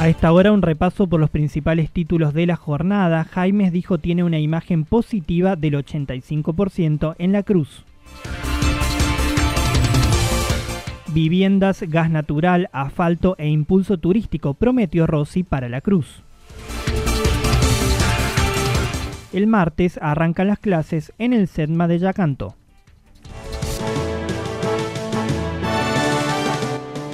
A esta hora un repaso por los principales títulos de la jornada. Jaimes dijo tiene una imagen positiva del 85% en la cruz. Viviendas, gas natural, asfalto e impulso turístico prometió Rossi para la cruz. El martes arrancan las clases en el SEDMA de Yacanto.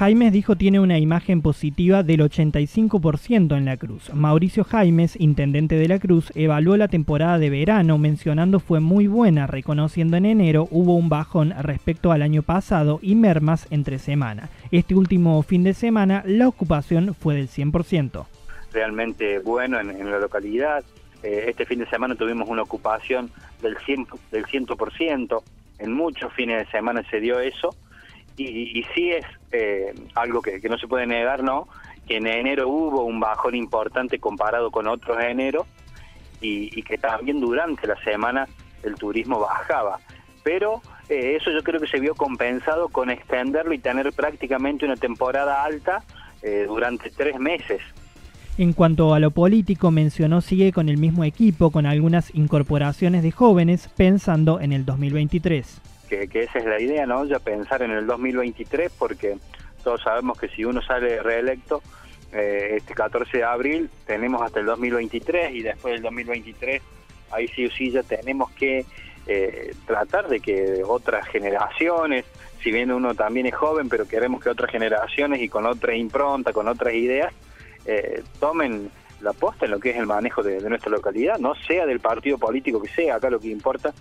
Jaimes dijo tiene una imagen positiva del 85% en la Cruz. Mauricio Jaimes, intendente de la Cruz, evaluó la temporada de verano mencionando fue muy buena, reconociendo en enero hubo un bajón respecto al año pasado y mermas entre semana. Este último fin de semana la ocupación fue del 100%. Realmente bueno en, la localidad. Eh, este fin de semana tuvimos una ocupación del 100%, del 100%. En muchos fines de semana se dio eso y, sí es eh, algo que, no se puede negar, ¿no? Que en enero hubo un bajón importante comparado con otros enero y, que también durante la semana el turismo bajaba. Pero eh, eso yo creo que se vio compensado con extenderlo y tener prácticamente una temporada alta eh, durante tres meses. En cuanto a lo político, mencionó sigue con el mismo equipo, con algunas incorporaciones de jóvenes, pensando en el 2023 que, esa es la idea, ¿no? Ya pensar en el 2023, porque todos sabemos que si uno sale reelecto eh, este 14 de abril, tenemos hasta el 2023 y después del 2023, ahí sí o sí ya tenemos que eh, tratar de que otras generaciones, si bien uno también es joven, pero queremos que otras generaciones y con otra impronta, con otras ideas, eh, tomen la posta en lo que es el manejo de, nuestra localidad, no sea del partido político que sea, acá lo que importa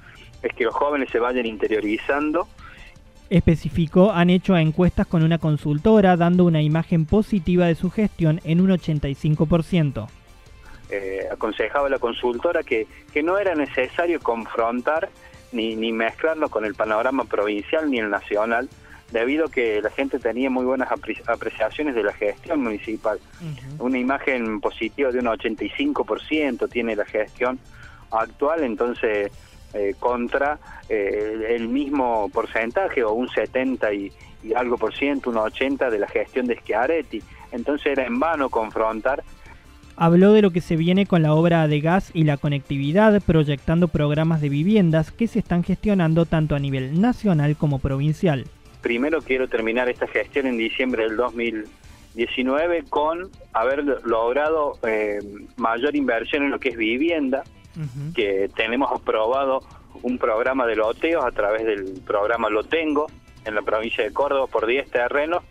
es que los jóvenes se vayan interiorizando. Especificó, han hecho encuestas con una consultora dando una imagen positiva de su gestión en un 85%. Eh, aconsejaba la consultora que, que no era necesario confrontar ni, ni mezclarlo con el panorama provincial ni el nacional, debido a que la gente tenía muy buenas apreciaciones de la gestión municipal. Una imagen positiva de un 85% tiene la gestión actual, entonces eh, contra eh, el mismo porcentaje o un 70 y, algo por ciento, un 80 de la gestión de Schiaretti. Entonces era en vano confrontar Habló de lo que se viene con la obra de gas y la conectividad, proyectando programas de viviendas que se están gestionando tanto a nivel nacional como provincial primero quiero terminar esta gestión en diciembre del 2019 con haber logrado eh, mayor inversión en lo que es vivienda, que tenemos aprobado un programa de loteos a través del programa Lo Tengo en la provincia de Córdoba por 10 terrenos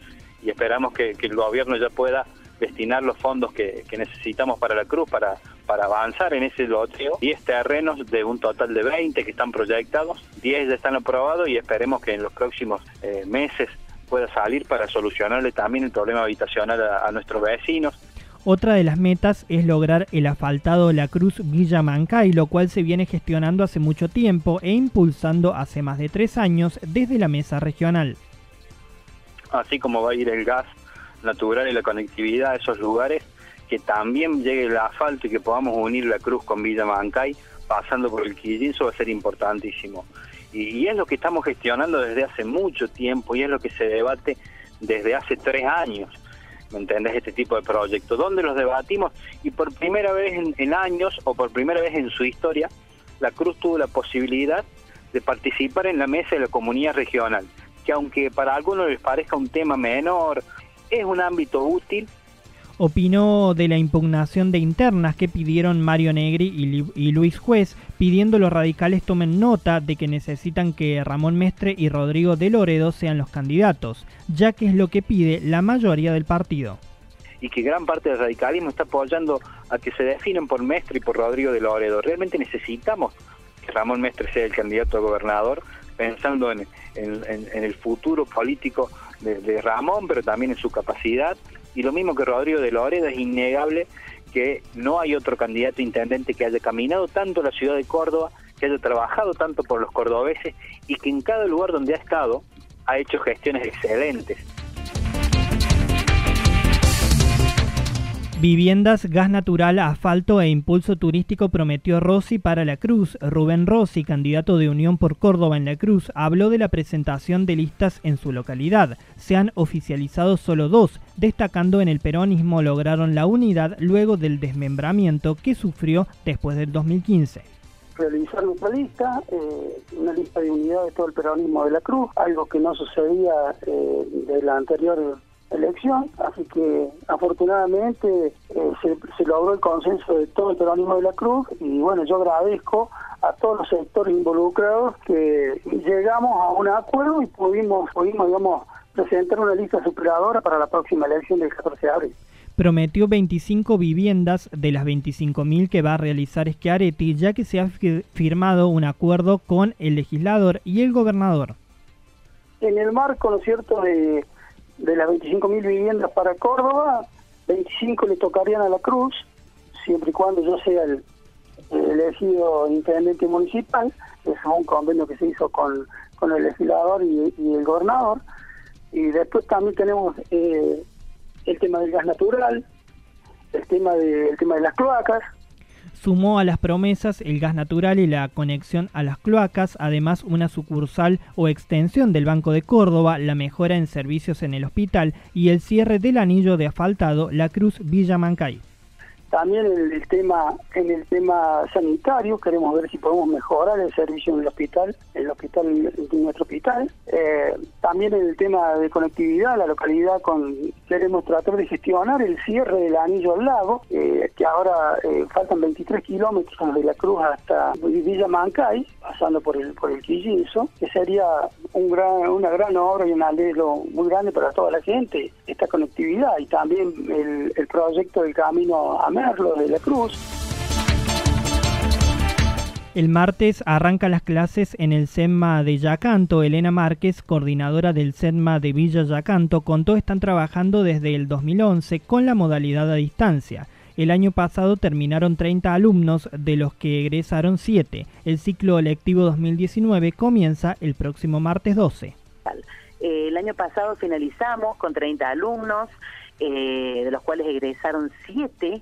y esperamos que, el gobierno ya pueda destinar los fondos que, que necesitamos para la Cruz para para avanzar en ese loteo 10 terrenos de un total de 20 que están proyectados, 10 ya están aprobados y esperemos que en los próximos eh, meses pueda salir para solucionarle también el problema habitacional a, nuestros vecinos. Otra de las metas es lograr el asfaltado La Cruz Villa Mancay, lo cual se viene gestionando hace mucho tiempo e impulsando hace más de tres años desde la mesa regional. Así como va a ir el gas natural y la conectividad a esos lugares, que también llegue el asfalto y que podamos unir la cruz con Villa Mancay pasando por el Quillín, eso va a ser importantísimo. Y, es lo que estamos gestionando desde hace mucho tiempo y es lo que se debate desde hace tres años. ¿me entendés? Este tipo de proyectos, donde los debatimos y por primera vez en, años o por primera vez en su historia, la Cruz tuvo la posibilidad de participar en la mesa de la comunidad regional, que aunque para algunos les parezca un tema menor, es un ámbito útil opinó de la impugnación de internas que pidieron Mario Negri y, Luis Juez, pidiendo los radicales tomen nota de que necesitan que Ramón Mestre y Rodrigo de Loredo sean los candidatos, ya que es lo que pide la mayoría del partido. Y que gran parte del radicalismo está apoyando a que se definen por Mestre y por Rodrigo de Loredo. Realmente necesitamos que Ramón Mestre sea el candidato a gobernador, pensando en, el futuro político de Ramón, pero también en su capacidad y lo mismo que Rodrigo de Loredo, es innegable que no hay otro candidato intendente que haya caminado tanto la ciudad de Córdoba, que haya trabajado tanto por los cordobeses y que en cada lugar donde ha estado ha hecho gestiones excelentes. Viviendas, gas natural, asfalto e impulso turístico prometió Rossi para la Cruz. Rubén Rossi, candidato de Unión por Córdoba en la Cruz, habló de la presentación de listas en su localidad. Se han oficializado solo dos, destacando en el peronismo lograron la unidad luego del desmembramiento que sufrió después del 2015 realizar nuestra lista, eh, una lista de unidad de todo el peronismo de la Cruz, algo que no sucedía eh, de la anterior elección, así que afortunadamente eh, se, logró el consenso de todo el peronismo de la Cruz y bueno, yo agradezco a todos los sectores involucrados que llegamos a un acuerdo y pudimos, pudimos digamos, presentar una lista superadora para la próxima elección del 14 de abril. Prometió 25 viviendas de las 25.000 que va a realizar Schiaretti, ya que se ha firmado un acuerdo con el legislador y el gobernador. En el marco, ¿no es cierto?, de de las 25.000 viviendas para Córdoba, 25 le tocarían a la Cruz, siempre y cuando yo sea el, elegido intendente municipal, es un convenio que se hizo con, con el legislador y, el gobernador. Y después también tenemos eh, el tema del gas natural, el tema de, el tema de las cloacas, Sumó a las promesas el gas natural y la conexión a las cloacas, además una sucursal o extensión del Banco de Córdoba, la mejora en servicios en el hospital y el cierre del anillo de asfaltado La Cruz Villa Mancay. También en el tema en el tema sanitario queremos ver si podemos mejorar el servicio en el hospital, en el hospital en nuestro hospital. Eh, también en el tema de conectividad, la localidad con queremos tratar de gestionar el cierre del anillo al lago, eh, que ahora eh, faltan 23 kilómetros de la Cruz hasta Villa Mancay, pasando por el por el Quillizo, que sería un gran, una gran obra y un alelo muy grande para toda la gente, esta conectividad y también el, el proyecto del camino a de la Cruz. El martes arranca las clases en el SEMMA de Yacanto. Elena Márquez, coordinadora del SEMMA de Villa Yacanto, contó están trabajando desde el 2011 con la modalidad a distancia. El año pasado terminaron 30 alumnos, de los que egresaron 7. El ciclo electivo 2019 comienza el próximo martes 12. El año pasado finalizamos con 30 alumnos, eh, de los cuales egresaron 7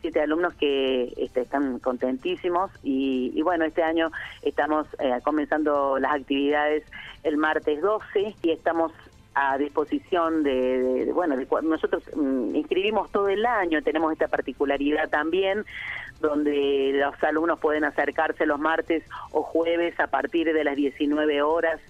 siete alumnos que este, están contentísimos y, bueno, este año estamos eh, comenzando las actividades el martes 12 y estamos a disposición de, bueno, nosotros mm, inscribimos todo el año, tenemos esta particularidad también, donde los alumnos pueden acercarse los martes o jueves a partir de las 19 horas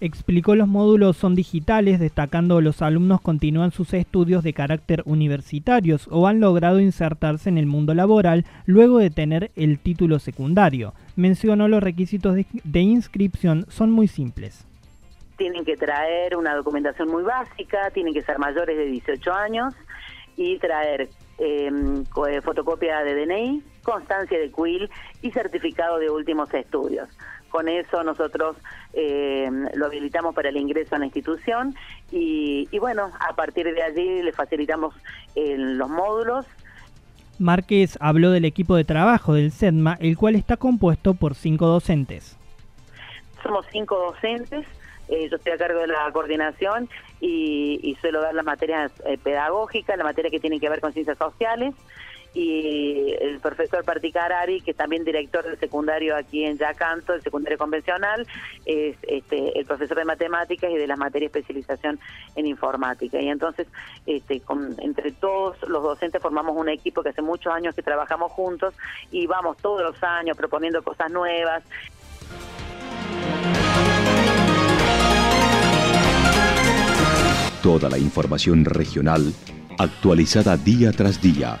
Explicó los módulos son digitales, destacando los alumnos continúan sus estudios de carácter universitarios o han logrado insertarse en el mundo laboral luego de tener el título secundario. Mencionó los requisitos de, inscripción son muy simples. Tienen que traer una documentación muy básica, tienen que ser mayores de 18 años y traer em, eh, fotocopia de DNI, constancia de CUIL y certificado de últimos estudios. Con eso nosotros eh, lo habilitamos para el ingreso a la institución y, bueno, a partir de allí le facilitamos eh, los módulos. Márquez habló del equipo de trabajo del SEDMA, el cual está compuesto por cinco docentes. Somos cinco docentes, eh, yo estoy a cargo de la coordinación y, suelo dar las materias pedagógicas, la materia que tiene que ver con ciencias sociales y el profesor Particarari, que también director del secundario aquí en Yacanto, el secundario convencional, es este, el profesor de matemáticas y de la materia especialización en informática. Y entonces, este, con, entre todos los docentes formamos un equipo que hace muchos años que trabajamos juntos y vamos todos los años proponiendo cosas nuevas. Toda la información regional actualizada día tras día.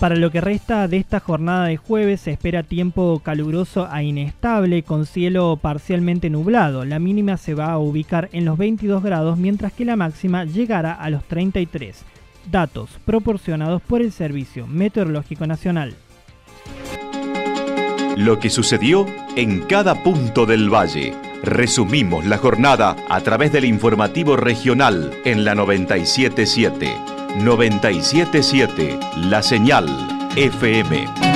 Para lo que resta de esta jornada de jueves se espera tiempo caluroso a inestable con cielo parcialmente nublado. La mínima se va a ubicar en los 22 grados mientras que la máxima llegará a los 33. Datos proporcionados por el Servicio Meteorológico Nacional. Lo que sucedió en cada punto del valle. Resumimos la jornada a través del informativo regional en la 977. 977 La Señal FM.